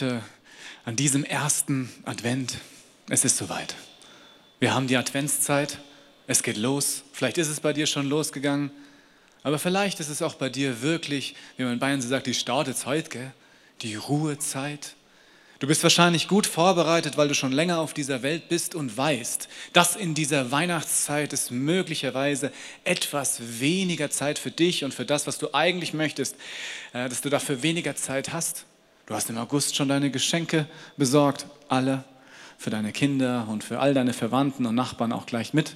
Heute an diesem ersten Advent. Es ist soweit. Wir haben die Adventszeit. Es geht los. Vielleicht ist es bei dir schon losgegangen. Aber vielleicht ist es auch bei dir wirklich, wie man in Bayern so sagt, die Startezeit, gell? die Ruhezeit. Du bist wahrscheinlich gut vorbereitet, weil du schon länger auf dieser Welt bist und weißt, dass in dieser Weihnachtszeit es möglicherweise etwas weniger Zeit für dich und für das, was du eigentlich möchtest, äh, dass du dafür weniger Zeit hast. Du hast im August schon deine Geschenke besorgt, alle, für deine Kinder und für all deine Verwandten und Nachbarn auch gleich mit.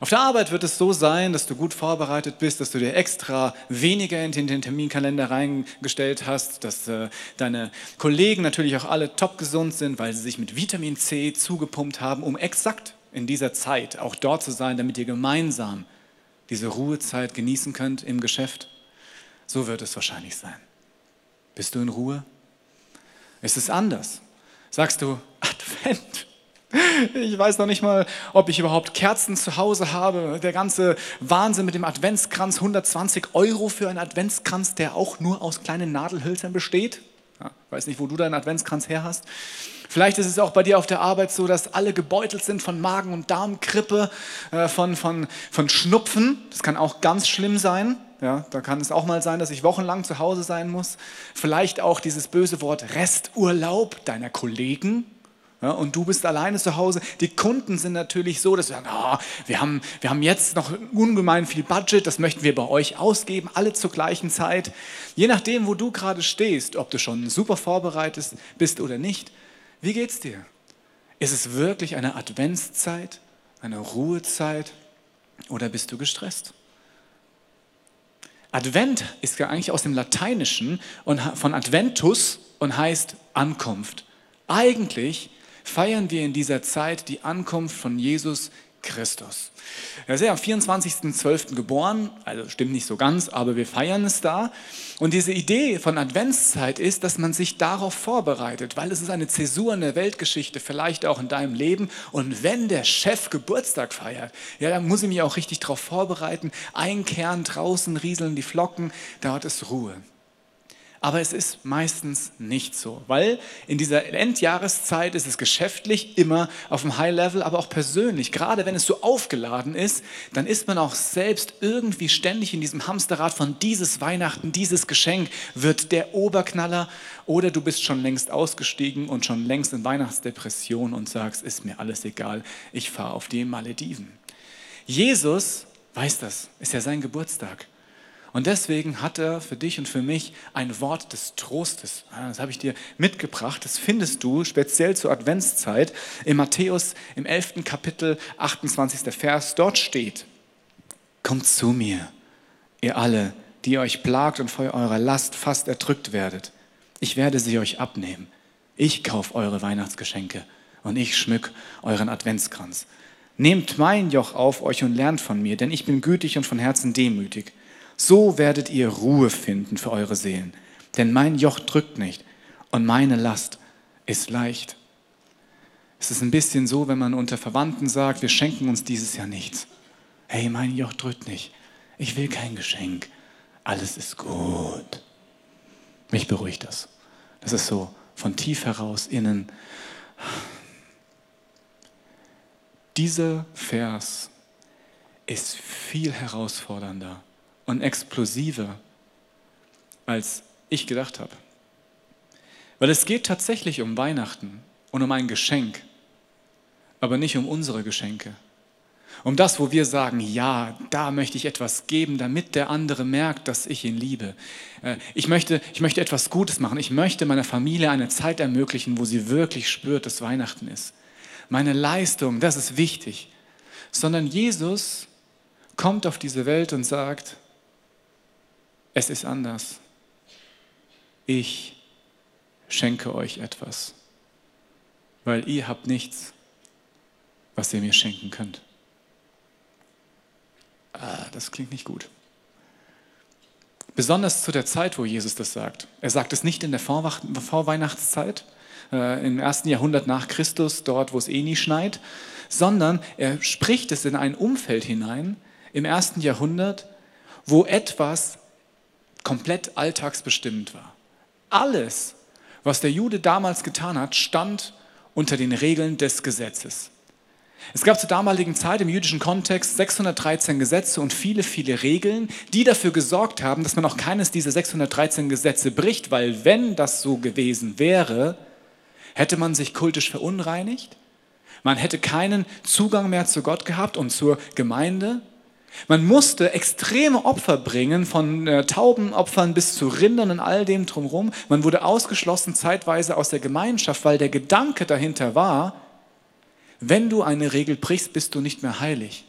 Auf der Arbeit wird es so sein, dass du gut vorbereitet bist, dass du dir extra weniger in den Terminkalender reingestellt hast, dass äh, deine Kollegen natürlich auch alle top gesund sind, weil sie sich mit Vitamin C zugepumpt haben, um exakt in dieser Zeit auch dort zu sein, damit ihr gemeinsam diese Ruhezeit genießen könnt im Geschäft. So wird es wahrscheinlich sein. Bist du in Ruhe? Ist es anders? Sagst du, Advent, ich weiß noch nicht mal, ob ich überhaupt Kerzen zu Hause habe. Der ganze Wahnsinn mit dem Adventskranz, 120 Euro für einen Adventskranz, der auch nur aus kleinen Nadelhölzern besteht. Ja, weiß nicht, wo du deinen Adventskranz her hast. Vielleicht ist es auch bei dir auf der Arbeit so, dass alle gebeutelt sind von Magen- und Darmkrippe, äh, von, von, von Schnupfen. Das kann auch ganz schlimm sein. Ja, da kann es auch mal sein, dass ich wochenlang zu Hause sein muss. Vielleicht auch dieses böse Wort Resturlaub deiner Kollegen. Ja, und du bist alleine zu Hause. Die Kunden sind natürlich so, dass sie sagen, oh, wir, haben, wir haben jetzt noch ungemein viel Budget, das möchten wir bei euch ausgeben, alle zur gleichen Zeit. Je nachdem, wo du gerade stehst, ob du schon super vorbereitet bist oder nicht, wie geht's dir? Ist es wirklich eine Adventszeit, eine Ruhezeit oder bist du gestresst? Advent ist ja eigentlich aus dem Lateinischen und von Adventus und heißt Ankunft. Eigentlich feiern wir in dieser Zeit die Ankunft von Jesus Christus. Er ist ja am 24.12. geboren, also stimmt nicht so ganz, aber wir feiern es da. Und diese Idee von Adventszeit ist, dass man sich darauf vorbereitet, weil es ist eine Zäsur in der Weltgeschichte, vielleicht auch in deinem Leben. Und wenn der Chef Geburtstag feiert, ja, dann muss ich mich auch richtig darauf vorbereiten. Einkehren, draußen rieseln die Flocken, dort ist Ruhe. Aber es ist meistens nicht so, weil in dieser Endjahreszeit ist es geschäftlich immer auf dem High Level, aber auch persönlich. Gerade wenn es so aufgeladen ist, dann ist man auch selbst irgendwie ständig in diesem Hamsterrad von dieses Weihnachten, dieses Geschenk wird der Oberknaller oder du bist schon längst ausgestiegen und schon längst in Weihnachtsdepression und sagst, ist mir alles egal, ich fahre auf die Malediven. Jesus weiß das, ist ja sein Geburtstag. Und deswegen hat er für dich und für mich ein Wort des Trostes. Das habe ich dir mitgebracht. Das findest du speziell zur Adventszeit in Matthäus im 11. Kapitel, 28. Vers. Dort steht, kommt zu mir, ihr alle, die euch plagt und vor eurer Last fast erdrückt werdet. Ich werde sie euch abnehmen. Ich kaufe eure Weihnachtsgeschenke und ich schmück euren Adventskranz. Nehmt mein Joch auf euch und lernt von mir, denn ich bin gütig und von Herzen demütig so werdet ihr Ruhe finden für eure Seelen. Denn mein Joch drückt nicht und meine Last ist leicht. Es ist ein bisschen so, wenn man unter Verwandten sagt, wir schenken uns dieses Jahr nichts. Hey, mein Joch drückt nicht. Ich will kein Geschenk. Alles ist gut. Mich beruhigt das. Das ist so von tief heraus innen. Dieser Vers ist viel herausfordernder und explosiver, als ich gedacht habe. Weil es geht tatsächlich um Weihnachten und um ein Geschenk, aber nicht um unsere Geschenke. Um das, wo wir sagen, ja, da möchte ich etwas geben, damit der andere merkt, dass ich ihn liebe. Äh, ich möchte, ich möchte etwas Gutes machen. Ich möchte meiner Familie eine Zeit ermöglichen, wo sie wirklich spürt, dass Weihnachten ist. Meine Leistung, das ist wichtig. Sondern Jesus kommt auf diese Welt und sagt, es ist anders. Ich schenke euch etwas, weil ihr habt nichts, was ihr mir schenken könnt. Ah, das klingt nicht gut. Besonders zu der Zeit, wo Jesus das sagt. Er sagt es nicht in der Vorweihnachtszeit, äh, im ersten Jahrhundert nach Christus, dort, wo es eh nie schneit, sondern er spricht es in ein Umfeld hinein, im ersten Jahrhundert, wo etwas komplett alltagsbestimmt war. Alles, was der Jude damals getan hat, stand unter den Regeln des Gesetzes. Es gab zur damaligen Zeit im jüdischen Kontext 613 Gesetze und viele, viele Regeln, die dafür gesorgt haben, dass man auch keines dieser 613 Gesetze bricht, weil wenn das so gewesen wäre, hätte man sich kultisch verunreinigt, man hätte keinen Zugang mehr zu Gott gehabt und zur Gemeinde. Man musste extreme Opfer bringen, von äh, Taubenopfern bis zu Rindern und all dem drumherum. Man wurde ausgeschlossen zeitweise aus der Gemeinschaft, weil der Gedanke dahinter war, wenn du eine Regel brichst, bist du nicht mehr heilig.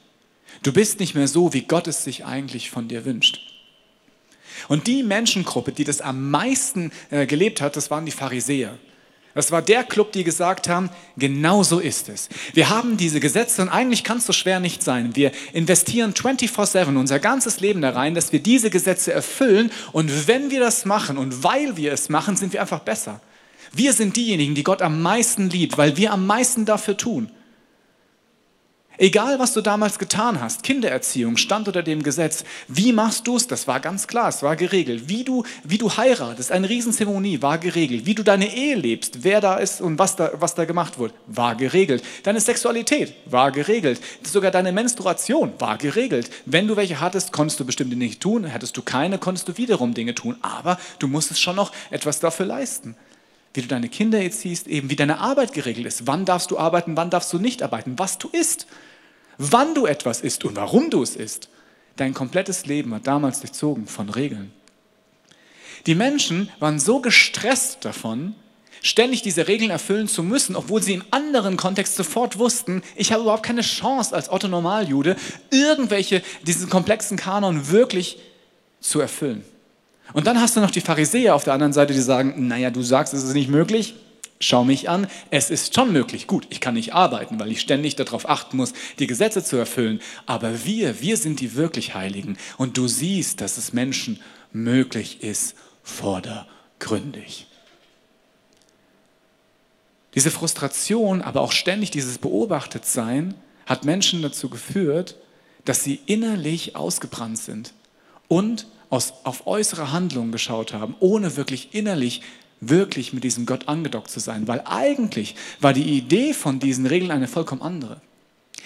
Du bist nicht mehr so, wie Gott es sich eigentlich von dir wünscht. Und die Menschengruppe, die das am meisten äh, gelebt hat, das waren die Pharisäer. Das war der Club, die gesagt haben, genau so ist es. Wir haben diese Gesetze und eigentlich kann es so schwer nicht sein. Wir investieren 24/7 unser ganzes Leben da rein, dass wir diese Gesetze erfüllen und wenn wir das machen und weil wir es machen, sind wir einfach besser. Wir sind diejenigen, die Gott am meisten liebt, weil wir am meisten dafür tun. Egal, was du damals getan hast, Kindererziehung stand unter dem Gesetz. Wie machst du es? Das war ganz klar, es war geregelt. Wie du, wie du heiratest, eine Riesenzeremonie, war geregelt. Wie du deine Ehe lebst, wer da ist und was da, was da gemacht wurde, war geregelt. Deine Sexualität war geregelt. Sogar deine Menstruation war geregelt. Wenn du welche hattest, konntest du bestimmte Dinge tun. Hattest du keine, konntest du wiederum Dinge tun. Aber du musstest schon noch etwas dafür leisten wie du deine Kinder erziehst, eben wie deine Arbeit geregelt ist. Wann darfst du arbeiten, wann darfst du nicht arbeiten, was du isst wann du etwas isst und warum du es isst. Dein komplettes Leben war damals durchzogen von Regeln. Die Menschen waren so gestresst davon, ständig diese Regeln erfüllen zu müssen, obwohl sie im anderen Kontext sofort wussten, ich habe überhaupt keine Chance als Otto Normaljude, irgendwelche, diesen komplexen Kanon wirklich zu erfüllen. Und dann hast du noch die Pharisäer auf der anderen Seite, die sagen, naja, du sagst, es ist nicht möglich, schau mich an, es ist schon möglich. Gut, ich kann nicht arbeiten, weil ich ständig darauf achten muss, die Gesetze zu erfüllen. Aber wir, wir sind die wirklich Heiligen. Und du siehst, dass es Menschen möglich ist, vordergründig. Diese Frustration, aber auch ständig dieses Beobachtetsein hat Menschen dazu geführt, dass sie innerlich ausgebrannt sind und aus, auf äußere Handlungen geschaut haben, ohne wirklich innerlich wirklich mit diesem Gott angedockt zu sein, weil eigentlich war die Idee von diesen Regeln eine vollkommen andere.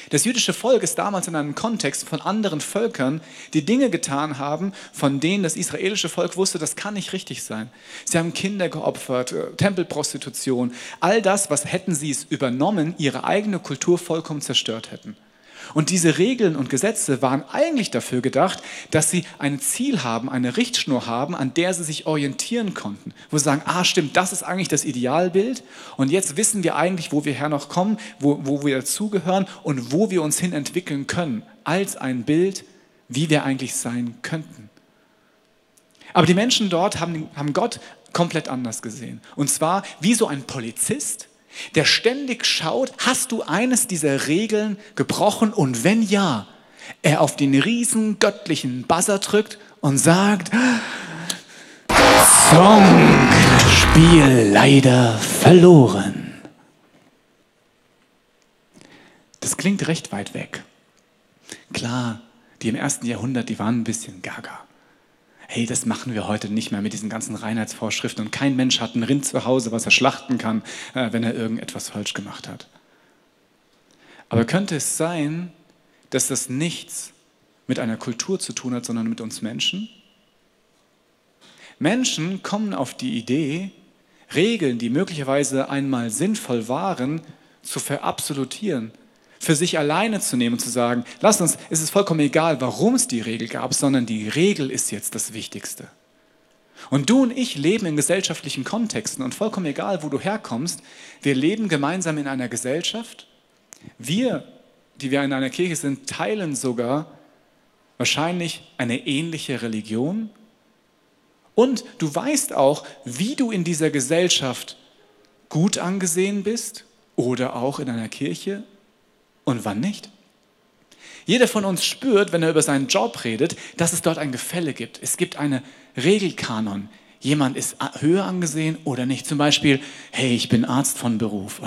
Das jüdische Volk ist damals in einem Kontext von anderen Völkern, die Dinge getan haben, von denen das israelische Volk wusste, das kann nicht richtig sein. Sie haben Kinder geopfert, äh, Tempelprostitution, all das, was hätten sie es übernommen, ihre eigene Kultur vollkommen zerstört hätten. Und diese Regeln und Gesetze waren eigentlich dafür gedacht, dass sie ein Ziel haben, eine Richtschnur haben, an der sie sich orientieren konnten. Wo sie sagen, ah stimmt, das ist eigentlich das Idealbild. Und jetzt wissen wir eigentlich, wo wir her noch kommen, wo, wo wir dazugehören und wo wir uns hin entwickeln können. Als ein Bild, wie wir eigentlich sein könnten. Aber die Menschen dort haben, haben Gott komplett anders gesehen. Und zwar wie so ein Polizist, der ständig schaut, hast du eines dieser Regeln gebrochen und wenn ja, er auf den riesen göttlichen Buzzer drückt und sagt, Song, Spiel leider verloren. Das klingt recht weit weg. Klar, die im ersten Jahrhundert, die waren ein bisschen gaga hey, das machen wir heute nicht mehr mit diesen ganzen Reinheitsvorschriften und kein Mensch hat ein Rind zu Hause, was er schlachten kann, äh, wenn er irgendetwas falsch gemacht hat. Aber könnte es sein, dass das nichts mit einer Kultur zu tun hat, sondern mit uns Menschen? Menschen kommen auf die Idee, Regeln, die möglicherweise einmal sinnvoll waren, zu verabsolutieren, für sich alleine zu nehmen und zu sagen, lass uns, es ist vollkommen egal, warum es die Regel gab, sondern die Regel ist jetzt das Wichtigste. Und du und ich leben in gesellschaftlichen Kontexten und vollkommen egal, wo du herkommst, wir leben gemeinsam in einer Gesellschaft. Wir, die wir in einer Kirche sind, teilen sogar wahrscheinlich eine ähnliche Religion. Und du weißt auch, wie du in dieser Gesellschaft gut angesehen bist oder auch in einer Kirche und wann nicht. Jeder von uns spürt, wenn er über seinen Job redet, dass es dort ein Gefälle gibt. Es gibt eine Regelkanon. Jemand ist höher angesehen oder nicht. Zum Beispiel, hey, ich bin Arzt von Beruf.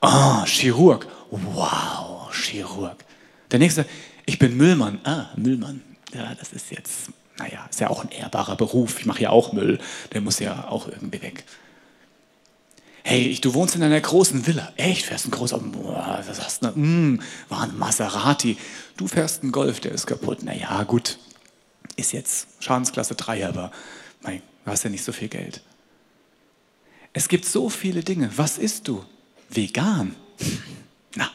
Oh, Chirurg. Wow, Chirurg. Der nächste, ich bin Müllmann. Ah, Müllmann. Ja, das ist jetzt, naja, ist ja auch ein ehrbarer Beruf. Ich mache ja auch Müll. Der muss ja auch irgendwie weg. Hey, du wohnst in einer großen Villa. Echt, fährst ein großer, boah, was hast du? Mm, war ein Maserati. Du fährst einen Golf, der ist kaputt. Naja, gut, ist jetzt Schadensklasse 3, aber mein, du hast ja nicht so viel Geld. Es gibt so viele Dinge. Was isst du? Vegan. Na,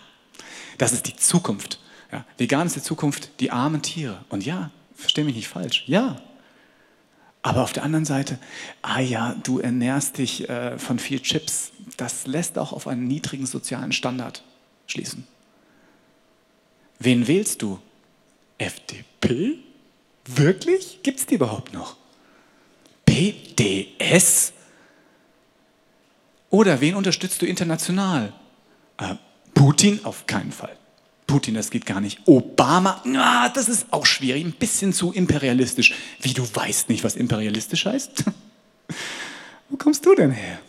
das ist die Zukunft. Ja, vegan ist die Zukunft, die armen Tiere. Und ja, verstehe mich nicht falsch. Ja, aber auf der anderen Seite, ah ja, du ernährst dich äh, von viel Chips. Das lässt auch auf einen niedrigen sozialen Standard schließen. Wen wählst du? FDP? Wirklich? Gibt es die überhaupt noch? PDS? Oder wen unterstützt du international? Äh, Putin? Auf keinen Fall. Putin, das geht gar nicht. Obama, ah, das ist auch schwierig, ein bisschen zu imperialistisch. Wie du weißt nicht, was imperialistisch heißt? Wo kommst du denn her?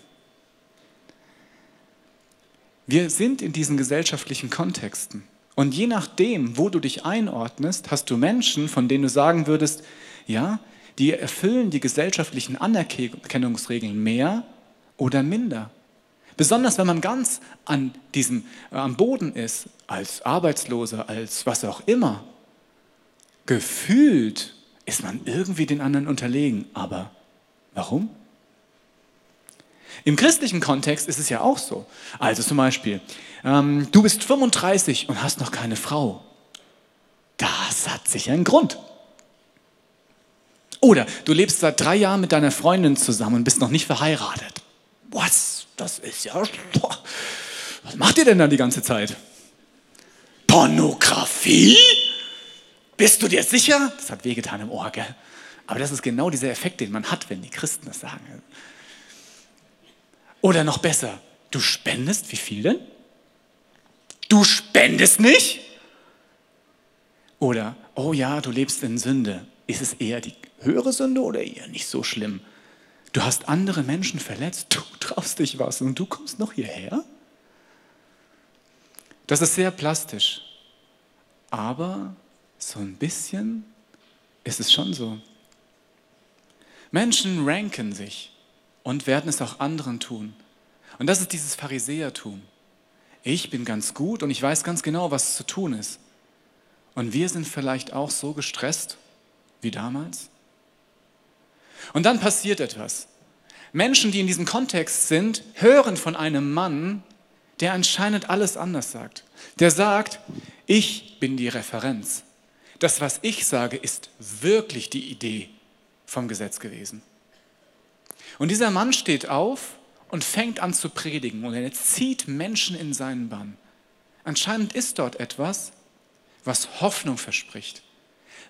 Wir sind in diesen gesellschaftlichen Kontexten. Und je nachdem, wo du dich einordnest, hast du Menschen, von denen du sagen würdest, ja, die erfüllen die gesellschaftlichen Anerkennungsregeln mehr oder minder. Besonders wenn man ganz an diesem, äh, am Boden ist, als Arbeitsloser, als was auch immer. Gefühlt ist man irgendwie den anderen unterlegen. Aber warum? Im christlichen Kontext ist es ja auch so. Also zum Beispiel, ähm, du bist 35 und hast noch keine Frau. Das hat sicher einen Grund. Oder du lebst seit drei Jahren mit deiner Freundin zusammen und bist noch nicht verheiratet. Was? Das ist ja. Was macht ihr denn da die ganze Zeit? Pornografie? Bist du dir sicher? Das hat wehgetan im Ohr, gell? Aber das ist genau dieser Effekt, den man hat, wenn die Christen das sagen. Oder noch besser, du spendest, wie viel denn? Du spendest nicht? Oder, oh ja, du lebst in Sünde. Ist es eher die höhere Sünde oder eher nicht so schlimm? Du hast andere Menschen verletzt, du traust dich was und du kommst noch hierher? Das ist sehr plastisch, aber so ein bisschen ist es schon so. Menschen ranken sich und werden es auch anderen tun. Und das ist dieses Pharisäertum. Ich bin ganz gut und ich weiß ganz genau, was zu tun ist. Und wir sind vielleicht auch so gestresst wie damals. Und dann passiert etwas. Menschen, die in diesem Kontext sind, hören von einem Mann, der anscheinend alles anders sagt. Der sagt, ich bin die Referenz. Das, was ich sage, ist wirklich die Idee vom Gesetz gewesen. Und dieser Mann steht auf und fängt an zu predigen und er zieht Menschen in seinen Bann. Anscheinend ist dort etwas, was Hoffnung verspricht,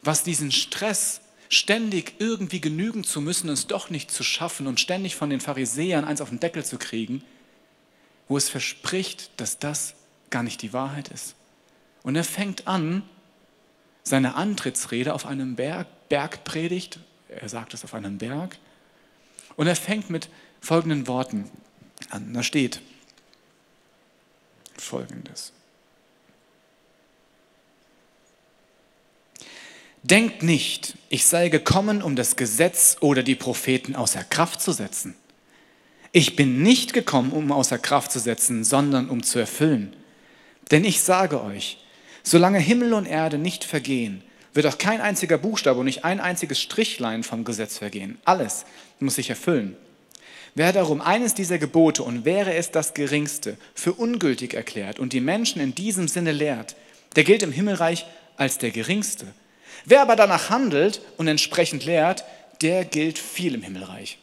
was diesen Stress ständig irgendwie genügen zu müssen, es doch nicht zu schaffen und ständig von den Pharisäern eins auf den Deckel zu kriegen, wo es verspricht, dass das gar nicht die Wahrheit ist. Und er fängt an, seine Antrittsrede auf einem Berg, Bergpredigt, er sagt es auf einem Berg, und er fängt mit folgenden Worten an. Da steht folgendes. Denkt nicht, ich sei gekommen, um das Gesetz oder die Propheten außer Kraft zu setzen. Ich bin nicht gekommen, um außer Kraft zu setzen, sondern um zu erfüllen. Denn ich sage euch, solange Himmel und Erde nicht vergehen, wird auch kein einziger Buchstabe und nicht ein einziges Strichlein vom Gesetz vergehen. Alles muss sich erfüllen. Wer darum eines dieser Gebote und wäre es das geringste für ungültig erklärt und die Menschen in diesem Sinne lehrt, der gilt im Himmelreich als der geringste. Wer aber danach handelt und entsprechend lehrt, der gilt viel im Himmelreich.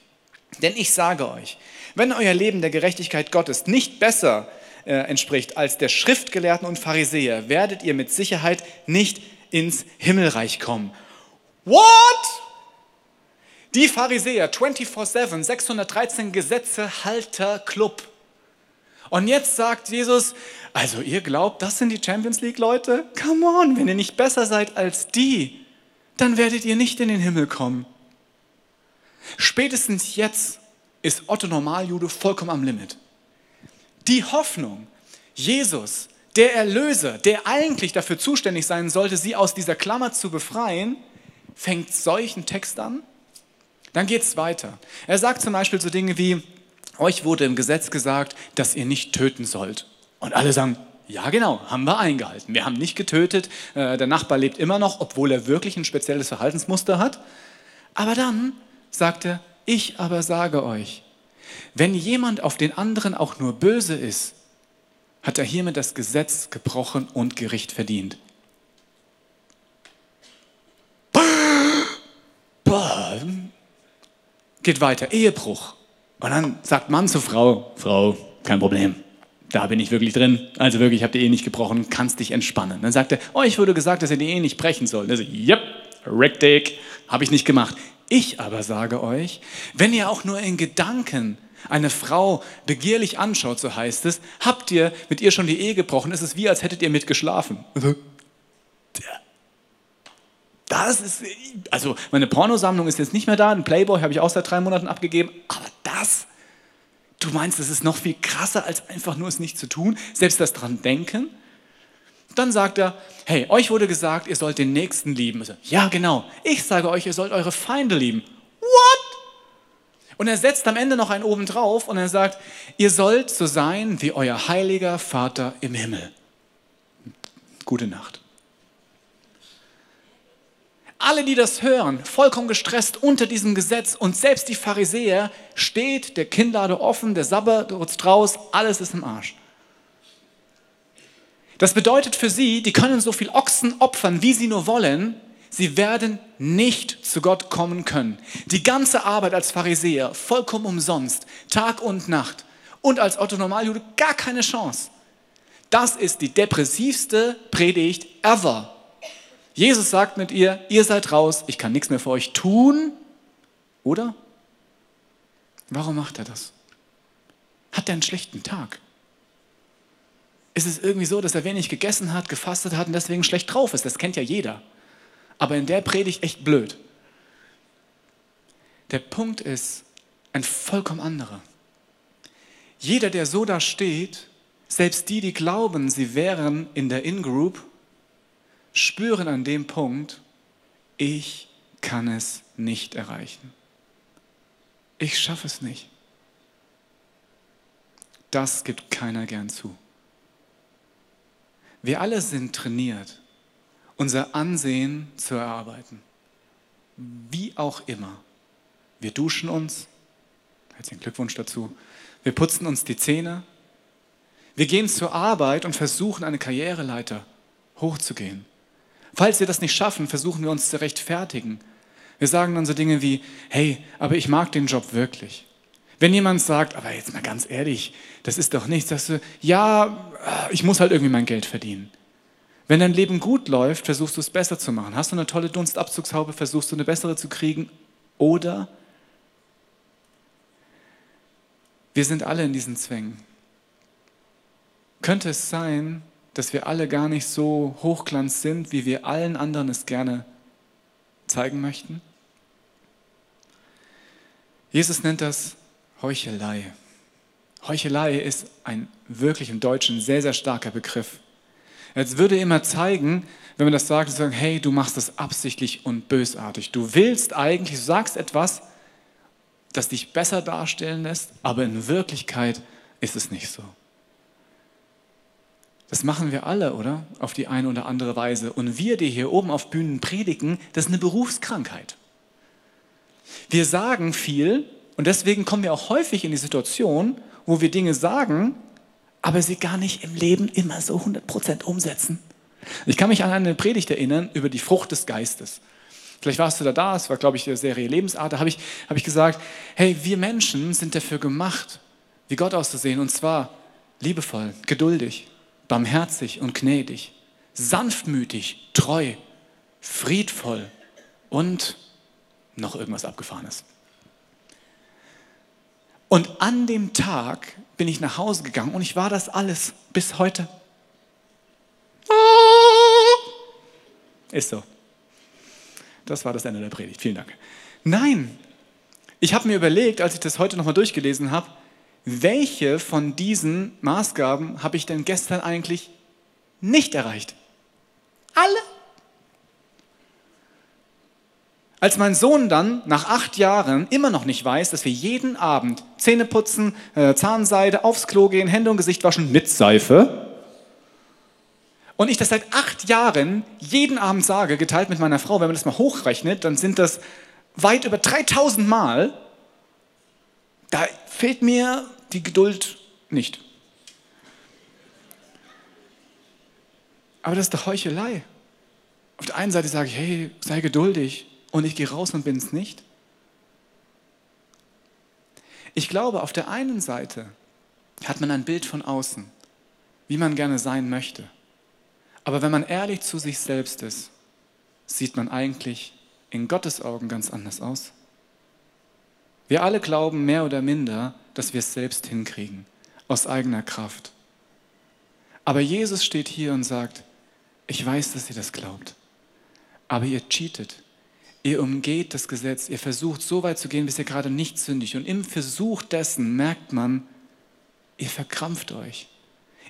Denn ich sage euch, wenn euer Leben der Gerechtigkeit Gottes nicht besser äh, entspricht als der Schriftgelehrten und Pharisäer, werdet ihr mit Sicherheit nicht ins Himmelreich kommen. What? Die Pharisäer 24-7, 613 Gesetze, Halter, Club. Und jetzt sagt Jesus, also ihr glaubt, das sind die Champions League Leute? Come on, wenn ihr nicht besser seid als die, dann werdet ihr nicht in den Himmel kommen. Spätestens jetzt ist Otto Normaljude vollkommen am Limit. Die Hoffnung, Jesus, der Erlöser, der eigentlich dafür zuständig sein sollte, sie aus dieser Klammer zu befreien, fängt solchen Text an. Dann geht es weiter. Er sagt zum Beispiel so Dinge wie, euch wurde im Gesetz gesagt, dass ihr nicht töten sollt. Und alle sagen, ja genau, haben wir eingehalten. Wir haben nicht getötet, äh, der Nachbar lebt immer noch, obwohl er wirklich ein spezielles Verhaltensmuster hat. Aber dann sagt er, ich aber sage euch, wenn jemand auf den anderen auch nur böse ist, hat er hiermit das Gesetz gebrochen und Gericht verdient. Geht weiter, Ehebruch. Und dann sagt Mann zu Frau, Frau, kein Problem, da bin ich wirklich drin. Also wirklich, ich habe die Ehe nicht gebrochen, kannst dich entspannen. Dann sagt er, oh, ich wurde gesagt, dass ihr die Ehe nicht brechen sollt. Also, yep, richtig, habe ich nicht gemacht. Ich aber sage euch, wenn ihr auch nur in Gedanken eine Frau begierlich anschaut, so heißt es, habt ihr mit ihr schon die Ehe gebrochen, ist es wie, als hättet ihr mit geschlafen. Also, das ist, also meine Pornosammlung ist jetzt nicht mehr da, ein Playboy habe ich auch seit drei Monaten abgegeben, aber das, du meinst, das ist noch viel krasser, als einfach nur es nicht zu tun, selbst das dran denken? Dann sagt er, hey, euch wurde gesagt, ihr sollt den Nächsten lieben. Also, ja, genau, ich sage euch, ihr sollt eure Feinde lieben. What? Und er setzt am Ende noch einen oben drauf und er sagt, ihr sollt so sein wie euer heiliger Vater im Himmel. Gute Nacht. Alle, die das hören, vollkommen gestresst unter diesem Gesetz und selbst die Pharisäer, steht der Kinnlade offen, der Sabbat raus, alles ist im Arsch. Das bedeutet für sie, die können so viel Ochsen opfern, wie sie nur wollen, sie werden nicht zu Gott kommen können. Die ganze Arbeit als Pharisäer, vollkommen umsonst, Tag und Nacht und als Otto Normaljude gar keine Chance. Das ist die depressivste Predigt ever. Jesus sagt mit ihr, ihr seid raus, ich kann nichts mehr für euch tun, oder? Warum macht er das? Hat er einen schlechten Tag? Ist es irgendwie so, dass er wenig gegessen hat, gefastet hat und deswegen schlecht drauf ist? Das kennt ja jeder. Aber in der Predigt echt blöd. Der Punkt ist ein vollkommen anderer. Jeder, der so da steht, selbst die, die glauben, sie wären in der In-Group, spüren an dem Punkt, ich kann es nicht erreichen. Ich schaffe es nicht. Das gibt keiner gern zu. Wir alle sind trainiert, unser Ansehen zu erarbeiten. Wie auch immer. Wir duschen uns, herzlichen Glückwunsch dazu. Wir putzen uns die Zähne. Wir gehen zur Arbeit und versuchen, eine Karriereleiter hochzugehen. Falls wir das nicht schaffen, versuchen wir uns zu rechtfertigen. Wir sagen dann so Dinge wie, hey, aber ich mag den Job wirklich. Wenn jemand sagt, aber jetzt mal ganz ehrlich, das ist doch nichts, sagst du, ja, ich muss halt irgendwie mein Geld verdienen. Wenn dein Leben gut läuft, versuchst du es besser zu machen. Hast du eine tolle Dunstabzugshaube, versuchst du eine bessere zu kriegen. Oder wir sind alle in diesen Zwängen. Könnte es sein, dass wir alle gar nicht so hochglanz sind, wie wir allen anderen es gerne zeigen möchten? Jesus nennt das Heuchelei. Heuchelei ist ein wirklich im Deutschen sehr, sehr starker Begriff. Jetzt würde immer zeigen, wenn man das sagt, sagen, hey, du machst das absichtlich und bösartig. Du willst eigentlich, du sagst etwas, das dich besser darstellen lässt, aber in Wirklichkeit ist es nicht so. Das machen wir alle, oder? Auf die eine oder andere Weise. Und wir, die hier oben auf Bühnen predigen, das ist eine Berufskrankheit. Wir sagen viel und deswegen kommen wir auch häufig in die Situation, wo wir Dinge sagen, aber sie gar nicht im Leben immer so 100% umsetzen. Ich kann mich an eine Predigt erinnern über die Frucht des Geistes. Vielleicht warst du da da, es war, glaube ich, die Serie Lebensart, da habe ich, hab ich gesagt, hey, wir Menschen sind dafür gemacht, wie Gott auszusehen, und zwar liebevoll, geduldig, barmherzig und gnädig, sanftmütig, treu, friedvoll und noch irgendwas Abgefahrenes. Und an dem Tag bin ich nach Hause gegangen und ich war das alles bis heute. Ist so. Das war das Ende der Predigt. Vielen Dank. Nein, ich habe mir überlegt, als ich das heute nochmal durchgelesen habe, welche von diesen Maßgaben habe ich denn gestern eigentlich nicht erreicht? Alle. Als mein Sohn dann nach acht Jahren immer noch nicht weiß, dass wir jeden Abend Zähne putzen, äh, Zahnseide, aufs Klo gehen, Hände und Gesicht waschen mit Seife. Und ich das seit acht Jahren jeden Abend sage, geteilt mit meiner Frau, wenn man das mal hochrechnet, dann sind das weit über 3000 Mal. Da fehlt mir die Geduld nicht. Aber das ist doch Heuchelei. Auf der einen Seite sage ich, hey, sei geduldig und ich gehe raus und bin es nicht. Ich glaube, auf der einen Seite hat man ein Bild von außen, wie man gerne sein möchte. Aber wenn man ehrlich zu sich selbst ist, sieht man eigentlich in Gottes Augen ganz anders aus. Wir alle glauben mehr oder minder, dass wir es selbst hinkriegen, aus eigener Kraft. Aber Jesus steht hier und sagt, ich weiß, dass ihr das glaubt, aber ihr cheatet. Ihr umgeht das Gesetz, ihr versucht so weit zu gehen, bis ihr gerade nicht sündigt. Und im Versuch dessen merkt man, ihr verkrampft euch.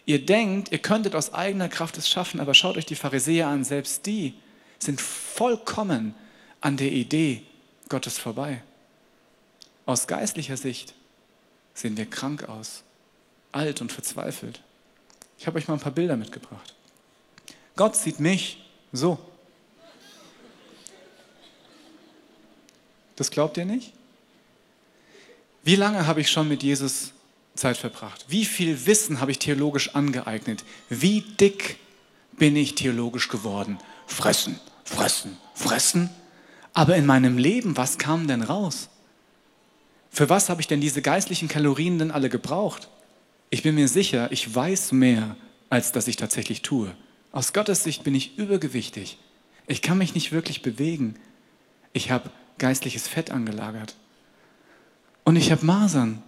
Ihr denkt, ihr könntet aus eigener Kraft es schaffen, aber schaut euch die Pharisäer an, selbst die sind vollkommen an der Idee Gottes vorbei. Aus geistlicher Sicht sehen wir krank aus, alt und verzweifelt. Ich habe euch mal ein paar Bilder mitgebracht. Gott sieht mich so. Das glaubt ihr nicht? Wie lange habe ich schon mit Jesus Zeit verbracht? Wie viel Wissen habe ich theologisch angeeignet? Wie dick bin ich theologisch geworden? Fressen, fressen, fressen. Aber in meinem Leben, was kam denn raus? Für was habe ich denn diese geistlichen Kalorien denn alle gebraucht? Ich bin mir sicher, ich weiß mehr, als dass ich tatsächlich tue. Aus Gottes Sicht bin ich übergewichtig. Ich kann mich nicht wirklich bewegen. Ich habe geistliches Fett angelagert. Und ich habe Masern.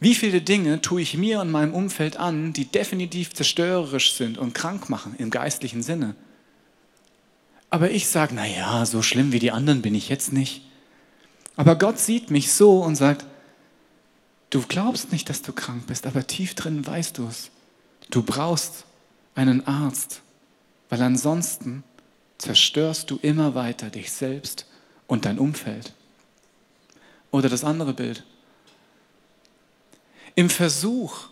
Wie viele Dinge tue ich mir und meinem Umfeld an, die definitiv zerstörerisch sind und krank machen im geistlichen Sinne? Aber ich sage, naja, so schlimm wie die anderen bin ich jetzt nicht. Aber Gott sieht mich so und sagt, du glaubst nicht, dass du krank bist, aber tief drin weißt du es. Du brauchst einen Arzt, weil ansonsten zerstörst du immer weiter dich selbst und dein Umfeld. Oder das andere Bild. Im Versuch,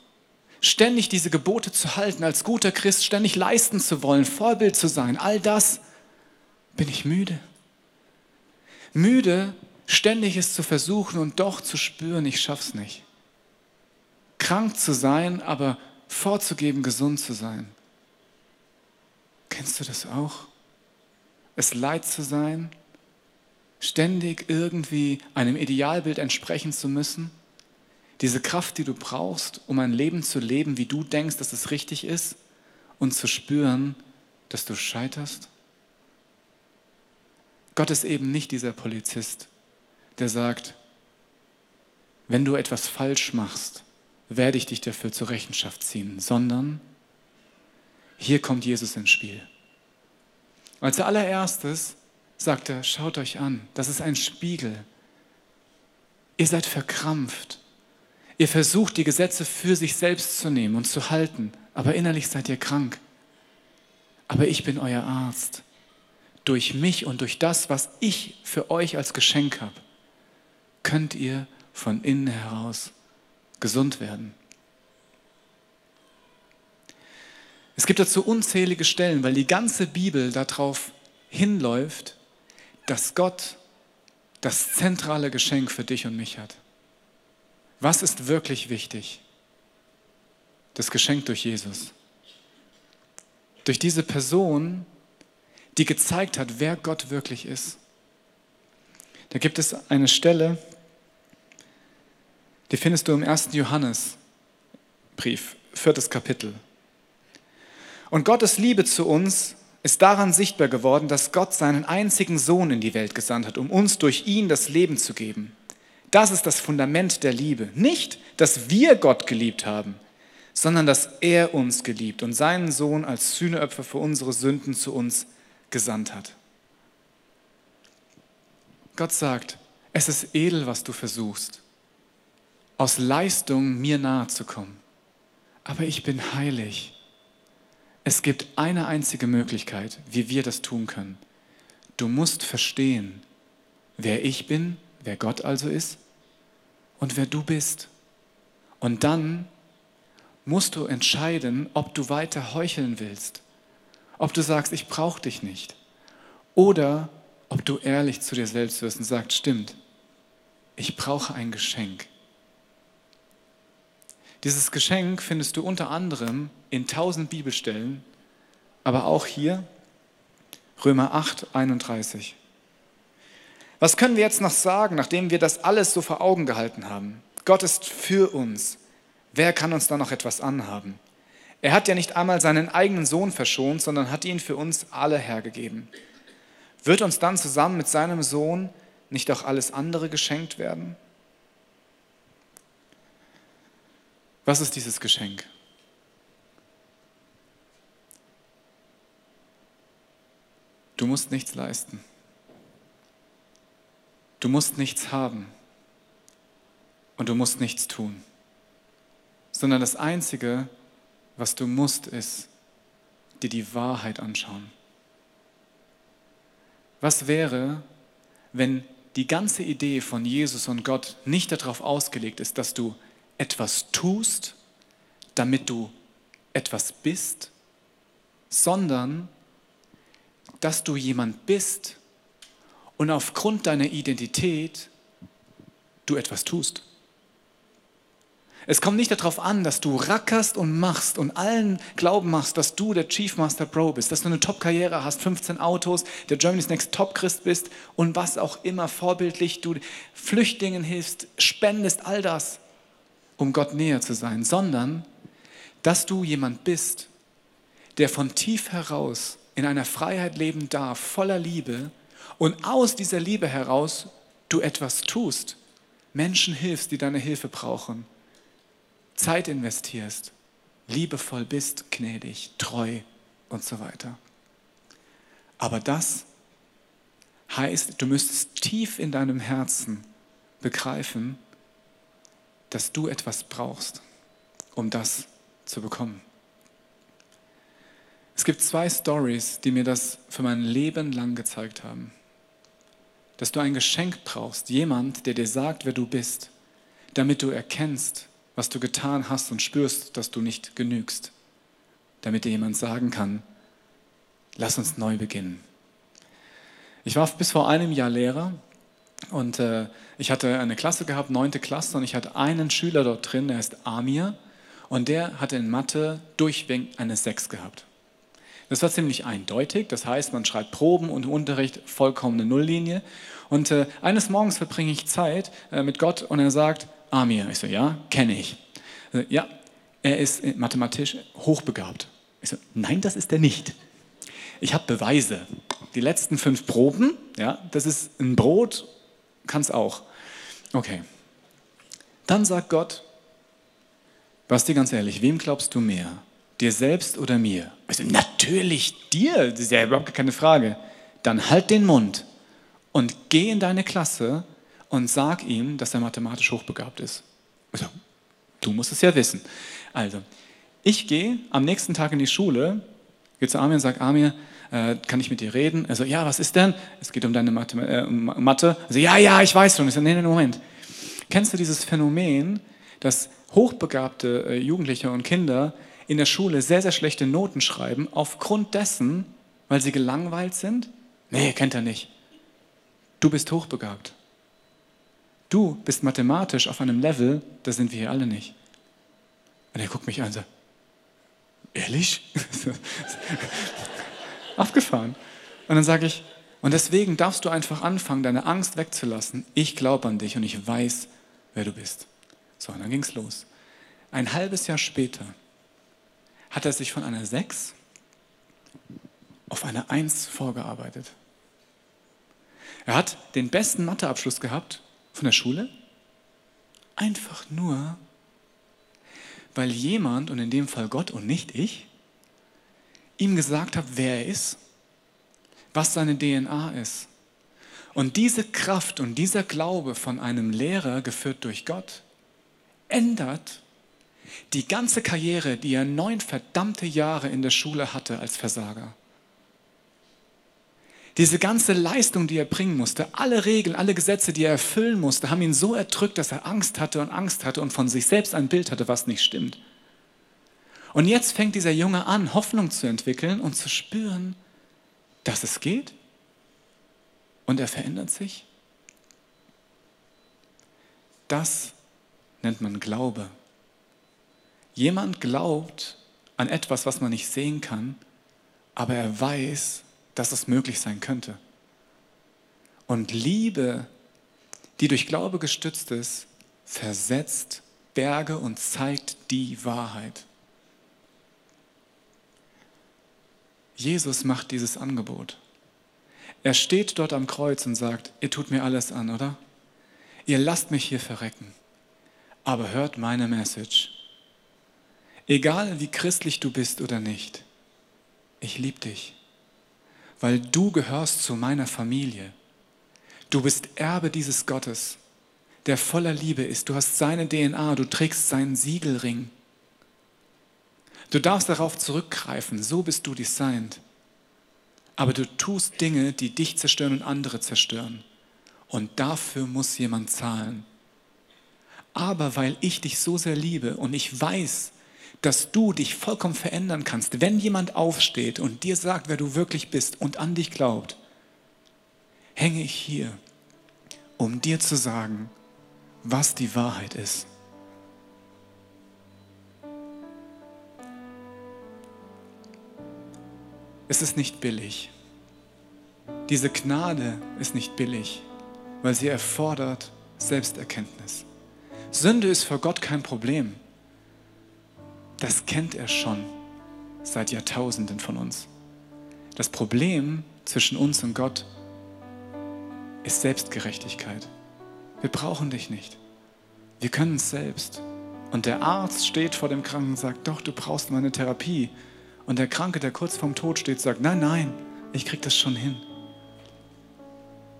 ständig diese Gebote zu halten, als guter Christ ständig leisten zu wollen, Vorbild zu sein, all das, bin ich müde. Müde, ständig es zu versuchen und doch zu spüren, ich schaff's nicht. Krank zu sein, aber vorzugeben, gesund zu sein. Kennst du das auch? Es leid zu sein, ständig irgendwie einem Idealbild entsprechen zu müssen, diese Kraft, die du brauchst, um ein Leben zu leben, wie du denkst, dass es richtig ist, und zu spüren, dass du scheiterst? Gott ist eben nicht dieser Polizist, der sagt, wenn du etwas falsch machst, werde ich dich dafür zur Rechenschaft ziehen, sondern hier kommt Jesus ins Spiel. Als allererstes sagt er, schaut euch an, das ist ein Spiegel. Ihr seid verkrampft. Ihr versucht, die Gesetze für sich selbst zu nehmen und zu halten, aber innerlich seid ihr krank. Aber ich bin euer Arzt. Durch mich und durch das, was ich für euch als Geschenk habe, könnt ihr von innen heraus gesund werden. Es gibt dazu unzählige Stellen, weil die ganze Bibel darauf hinläuft, dass Gott das zentrale Geschenk für dich und mich hat. Was ist wirklich wichtig? Das Geschenk durch Jesus. Durch diese Person, die gezeigt hat, wer Gott wirklich ist. Da gibt es eine Stelle, die findest du im ersten Johannesbrief, viertes Kapitel. Und Gottes Liebe zu uns ist daran sichtbar geworden, dass Gott seinen einzigen Sohn in die Welt gesandt hat, um uns durch ihn das Leben zu geben. Das ist das Fundament der Liebe. Nicht, dass wir Gott geliebt haben, sondern dass er uns geliebt und seinen Sohn als Sühneopfer für unsere Sünden zu uns gesandt hat. Gott sagt, es ist edel, was du versuchst, aus Leistung mir nahe zu kommen. Aber ich bin heilig es gibt eine einzige Möglichkeit, wie wir das tun können. du musst verstehen, wer ich bin, wer Gott also ist und wer du bist. Und dann musst du entscheiden, ob du weiter heucheln willst, ob du sagst, ich brauche dich nicht, oder ob du ehrlich zu dir selbst wirst und sagst, stimmt, ich brauche ein Geschenk. Dieses Geschenk findest du unter anderem in tausend Bibelstellen, aber auch hier Römer 8, 31. Was können wir jetzt noch sagen, nachdem wir das alles so vor Augen gehalten haben? Gott ist für uns. Wer kann uns da noch etwas anhaben? Er hat ja nicht einmal seinen eigenen Sohn verschont, sondern hat ihn für uns alle hergegeben. Wird uns dann zusammen mit seinem Sohn nicht auch alles andere geschenkt werden? Was ist dieses Geschenk? Du musst nichts leisten. Du musst nichts haben. Und du musst nichts tun. Sondern das Einzige, was du musst, ist dir die Wahrheit anschauen. Was wäre, wenn die ganze Idee von Jesus und Gott nicht darauf ausgelegt ist, dass du etwas tust, damit du etwas bist, sondern dass du jemand bist und aufgrund deiner Identität du etwas tust. Es kommt nicht darauf an, dass du rackerst und machst und allen Glauben machst, dass du der Chief Master Pro bist, dass du eine Top-Karriere hast, 15 Autos, der Germany's Next Top-Christ bist und was auch immer vorbildlich du Flüchtlingen hilfst, spendest, all das, um Gott näher zu sein, sondern dass du jemand bist, der von tief heraus in einer Freiheit leben darf, voller Liebe und aus dieser Liebe heraus du etwas tust, Menschen hilfst, die deine Hilfe brauchen Zeit investierst, liebevoll bist, gnädig, treu und so weiter. Aber das heißt, du müsstest tief in deinem Herzen begreifen, dass du etwas brauchst, um das zu bekommen. Es gibt zwei Stories, die mir das für mein Leben lang gezeigt haben. Dass du ein Geschenk brauchst, jemand, der dir sagt, wer du bist, damit du erkennst, was du getan hast und spürst, dass du nicht genügst, damit dir jemand sagen kann, lass uns neu beginnen. Ich war bis vor einem Jahr Lehrer und äh, ich hatte eine Klasse gehabt, neunte Klasse, und ich hatte einen Schüler dort drin, der ist Amir, und der hatte in Mathe durchweg eine 6 gehabt. Das war ziemlich eindeutig, das heißt, man schreibt Proben und im Unterricht vollkommene Nulllinie. Und äh, eines Morgens verbringe ich Zeit äh, mit Gott und er sagt, Amir. Ich so, ja, kenne ich. So, ja, er ist mathematisch hochbegabt. Ich so, nein, das ist er nicht. Ich habe Beweise. Die letzten fünf Proben, ja, das ist ein Brot, kann es auch. Okay. Dann sagt Gott, Basti, ganz ehrlich, wem glaubst du mehr? Dir selbst oder mir? Ich so, natürlich dir, das ist ja überhaupt keine Frage. Dann halt den Mund und geh in deine Klasse und sag ihm, dass er mathematisch hochbegabt ist. Also, du musst es ja wissen. Also, ich gehe am nächsten Tag in die Schule, gehe zu Amir und sage, Amir, äh, kann ich mit dir reden? Also, ja, was ist denn? Es geht um deine Mathe. Äh, Mathe. Also, ja, ja, ich weiß schon. Ich sage, nee, nee, Moment. Kennst du dieses Phänomen, dass hochbegabte äh, Jugendliche und Kinder in der Schule sehr, sehr schlechte Noten schreiben, aufgrund dessen, weil sie gelangweilt sind? Nee, kennt er nicht. Du bist hochbegabt. Du bist mathematisch auf einem Level, da sind wir hier alle nicht. Und er guckt mich an und sagt, ehrlich? Abgefahren. Und dann sage ich, und deswegen darfst du einfach anfangen, deine Angst wegzulassen. Ich glaube an dich und ich weiß, wer du bist. So, und dann ging es los. Ein halbes Jahr später hat er sich von einer 6 auf eine 1 vorgearbeitet. Er hat den besten Matheabschluss gehabt von der Schule? Einfach nur, weil jemand, und in dem Fall Gott und nicht ich, ihm gesagt hat, wer er ist, was seine DNA ist. Und diese Kraft und dieser Glaube von einem Lehrer, geführt durch Gott, ändert die ganze Karriere, die er neun verdammte Jahre in der Schule hatte als Versager. Diese ganze Leistung, die er bringen musste, alle Regeln, alle Gesetze, die er erfüllen musste, haben ihn so erdrückt, dass er Angst hatte und Angst hatte und von sich selbst ein Bild hatte, was nicht stimmt. Und jetzt fängt dieser Junge an, Hoffnung zu entwickeln und zu spüren, dass es geht. Und er verändert sich. Das nennt man Glaube. Jemand glaubt an etwas, was man nicht sehen kann, aber er weiß, dass es möglich sein könnte. Und Liebe, die durch Glaube gestützt ist, versetzt Berge und zeigt die Wahrheit. Jesus macht dieses Angebot. Er steht dort am Kreuz und sagt, ihr tut mir alles an, oder? Ihr lasst mich hier verrecken, aber hört meine Message. Egal wie christlich du bist oder nicht, ich liebe dich weil du gehörst zu meiner Familie. Du bist Erbe dieses Gottes, der voller Liebe ist. Du hast seine DNA, du trägst seinen Siegelring. Du darfst darauf zurückgreifen, so bist du designt. Aber du tust Dinge, die dich zerstören und andere zerstören. Und dafür muss jemand zahlen. Aber weil ich dich so sehr liebe und ich weiß, dass du dich vollkommen verändern kannst, wenn jemand aufsteht und dir sagt, wer du wirklich bist und an dich glaubt, hänge ich hier, um dir zu sagen, was die Wahrheit ist. Es ist nicht billig. Diese Gnade ist nicht billig, weil sie erfordert Selbsterkenntnis. Sünde ist vor Gott kein Problem das kennt er schon seit Jahrtausenden von uns. Das Problem zwischen uns und Gott ist Selbstgerechtigkeit. Wir brauchen dich nicht. Wir können es selbst. Und der Arzt steht vor dem Kranken und sagt, doch, du brauchst meine Therapie. Und der Kranke, der kurz vorm Tod steht, sagt, nein, nein, ich krieg das schon hin.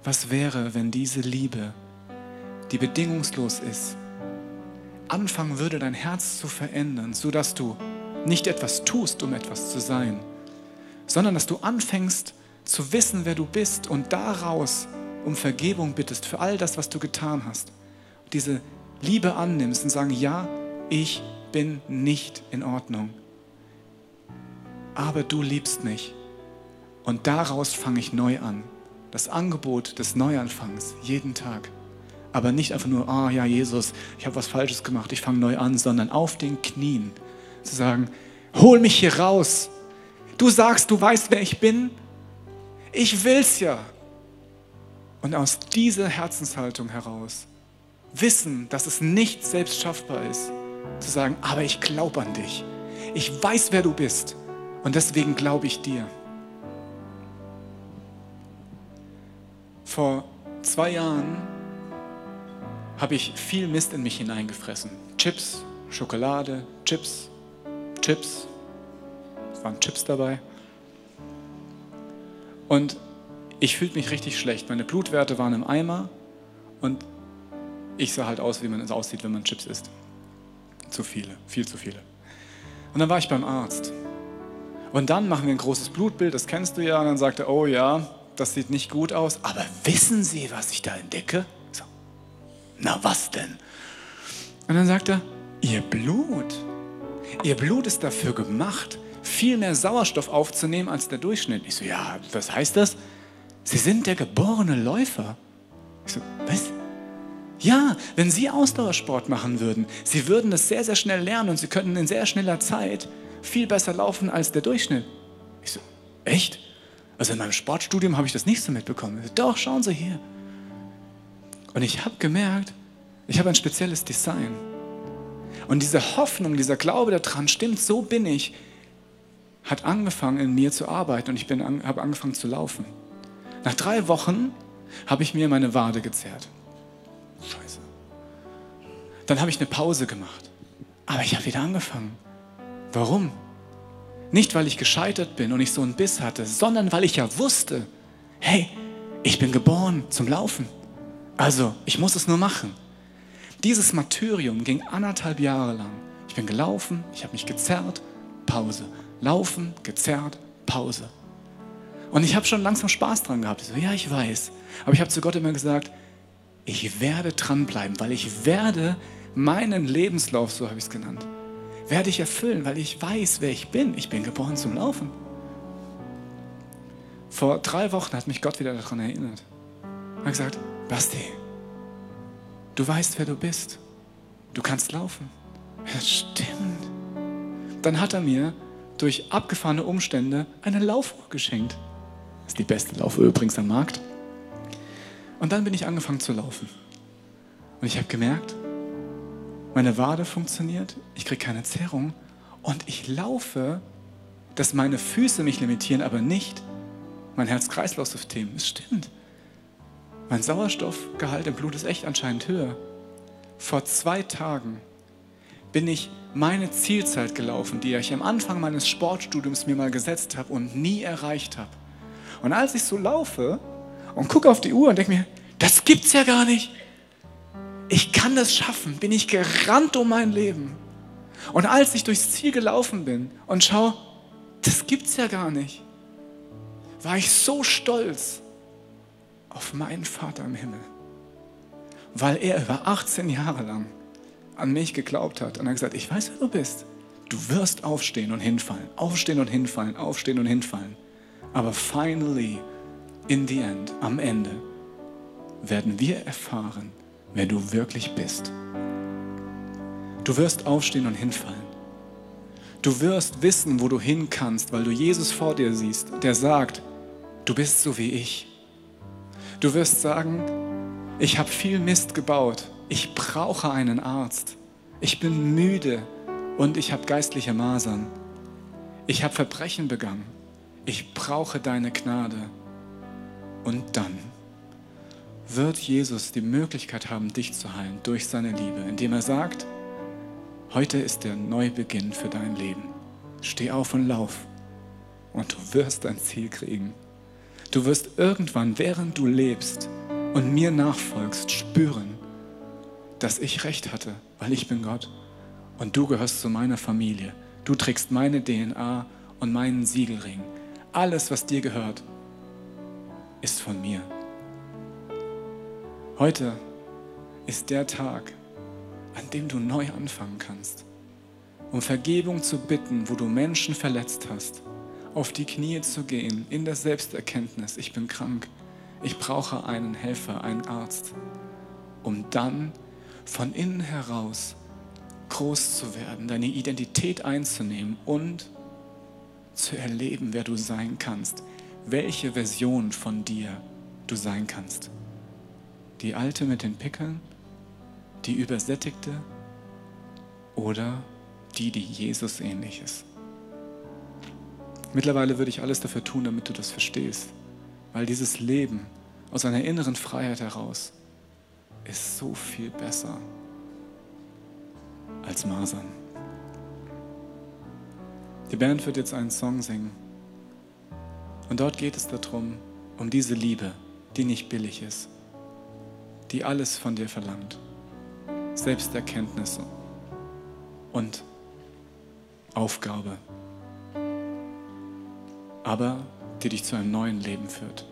Was wäre, wenn diese Liebe, die bedingungslos ist, anfangen würde, dein Herz zu verändern, sodass du nicht etwas tust, um etwas zu sein, sondern dass du anfängst zu wissen, wer du bist und daraus um Vergebung bittest für all das, was du getan hast. Diese Liebe annimmst und sagen, ja, ich bin nicht in Ordnung, aber du liebst mich. Und daraus fange ich neu an. Das Angebot des Neuanfangs jeden Tag. Aber nicht einfach nur, ah oh, ja, Jesus, ich habe was Falsches gemacht, ich fange neu an, sondern auf den Knien zu sagen, hol mich hier raus. Du sagst, du weißt, wer ich bin. Ich will's ja. Und aus dieser Herzenshaltung heraus wissen, dass es nicht selbst schaffbar ist, zu sagen, aber ich glaube an dich. Ich weiß, wer du bist. Und deswegen glaube ich dir. Vor zwei Jahren habe ich viel Mist in mich hineingefressen. Chips, Schokolade, Chips, Chips. Es waren Chips dabei. Und ich fühlte mich richtig schlecht. Meine Blutwerte waren im Eimer und ich sah halt aus, wie man es aussieht, wenn man Chips isst. Zu viele, viel zu viele. Und dann war ich beim Arzt. Und dann machen wir ein großes Blutbild, das kennst du ja. Und dann sagt er, oh ja, das sieht nicht gut aus. Aber wissen Sie, was ich da entdecke? Na was denn? Und dann sagt er, ihr Blut, ihr Blut ist dafür gemacht, viel mehr Sauerstoff aufzunehmen als der Durchschnitt. Ich so, ja, was heißt das? Sie sind der geborene Läufer. Ich so, was? Ja, wenn Sie Ausdauersport machen würden, Sie würden das sehr, sehr schnell lernen und Sie könnten in sehr schneller Zeit viel besser laufen als der Durchschnitt. Ich so, echt? Also in meinem Sportstudium habe ich das nicht so mitbekommen. So, Doch, schauen Sie hier. Und ich habe gemerkt, ich habe ein spezielles Design. Und diese Hoffnung, dieser Glaube daran, stimmt, so bin ich, hat angefangen in mir zu arbeiten und ich bin, habe angefangen zu laufen. Nach drei Wochen habe ich mir meine Wade gezerrt. Scheiße. Dann habe ich eine Pause gemacht. Aber ich habe wieder angefangen. Warum? Nicht, weil ich gescheitert bin und ich so einen Biss hatte, sondern weil ich ja wusste, hey, ich bin geboren zum Laufen. Also, ich muss es nur machen. Dieses Martyrium ging anderthalb Jahre lang. Ich bin gelaufen, ich habe mich gezerrt, Pause. Laufen, gezerrt, Pause. Und ich habe schon langsam Spaß dran gehabt. Ich so, ja, ich weiß. Aber ich habe zu Gott immer gesagt, ich werde dranbleiben, weil ich werde meinen Lebenslauf, so habe ich es genannt, werde ich erfüllen, weil ich weiß, wer ich bin. Ich bin geboren zum Laufen. Vor drei Wochen hat mich Gott wieder daran erinnert. Er hat gesagt, Basti, du weißt, wer du bist. Du kannst laufen. Ja, stimmt. Dann hat er mir durch abgefahrene Umstände eine Laufuhr geschenkt. Das ist die beste Laufuhr übrigens am Markt. Und dann bin ich angefangen zu laufen. Und ich habe gemerkt, meine Wade funktioniert, ich kriege keine Zerrung und ich laufe, dass meine Füße mich limitieren, aber nicht mein Herz-Kreislauf-System. Es stimmt. Mein Sauerstoffgehalt im Blut ist echt anscheinend höher. Vor zwei Tagen bin ich meine Zielzeit gelaufen, die ich am Anfang meines Sportstudiums mir mal gesetzt habe und nie erreicht habe. Und als ich so laufe und gucke auf die Uhr und denke mir, das gibt's ja gar nicht. Ich kann das schaffen, bin ich gerannt um mein Leben. Und als ich durchs Ziel gelaufen bin und schaue, das gibt's ja gar nicht, war ich so stolz auf meinen Vater im Himmel, weil er über 18 Jahre lang an mich geglaubt hat und hat gesagt, ich weiß, wer du bist. Du wirst aufstehen und hinfallen, aufstehen und hinfallen, aufstehen und hinfallen. Aber finally, in the end, am Ende, werden wir erfahren, wer du wirklich bist. Du wirst aufstehen und hinfallen. Du wirst wissen, wo du hin kannst, weil du Jesus vor dir siehst, der sagt, du bist so wie ich. Du wirst sagen, ich habe viel Mist gebaut, ich brauche einen Arzt. Ich bin müde und ich habe geistliche Masern. Ich habe Verbrechen begangen. Ich brauche deine Gnade. Und dann wird Jesus die Möglichkeit haben, dich zu heilen durch seine Liebe, indem er sagt, heute ist der Neubeginn für dein Leben. Steh auf und lauf und du wirst dein Ziel kriegen. Du wirst irgendwann, während du lebst und mir nachfolgst, spüren, dass ich recht hatte, weil ich bin Gott und du gehörst zu meiner Familie. Du trägst meine DNA und meinen Siegelring. Alles, was dir gehört, ist von mir. Heute ist der Tag, an dem du neu anfangen kannst, um Vergebung zu bitten, wo du Menschen verletzt hast, auf die Knie zu gehen, in der Selbsterkenntnis, ich bin krank, ich brauche einen Helfer, einen Arzt, um dann von innen heraus groß zu werden, deine Identität einzunehmen und zu erleben, wer du sein kannst, welche Version von dir du sein kannst. Die alte mit den Pickeln, die übersättigte oder die, die Jesus ähnlich ist. Mittlerweile würde ich alles dafür tun, damit du das verstehst, weil dieses Leben aus einer inneren Freiheit heraus ist so viel besser als Masern. Die Band wird jetzt einen Song singen. Und dort geht es darum, um diese Liebe, die nicht billig ist, die alles von dir verlangt. Selbsterkenntnisse und Aufgabe, aber die dich zu einem neuen Leben führt.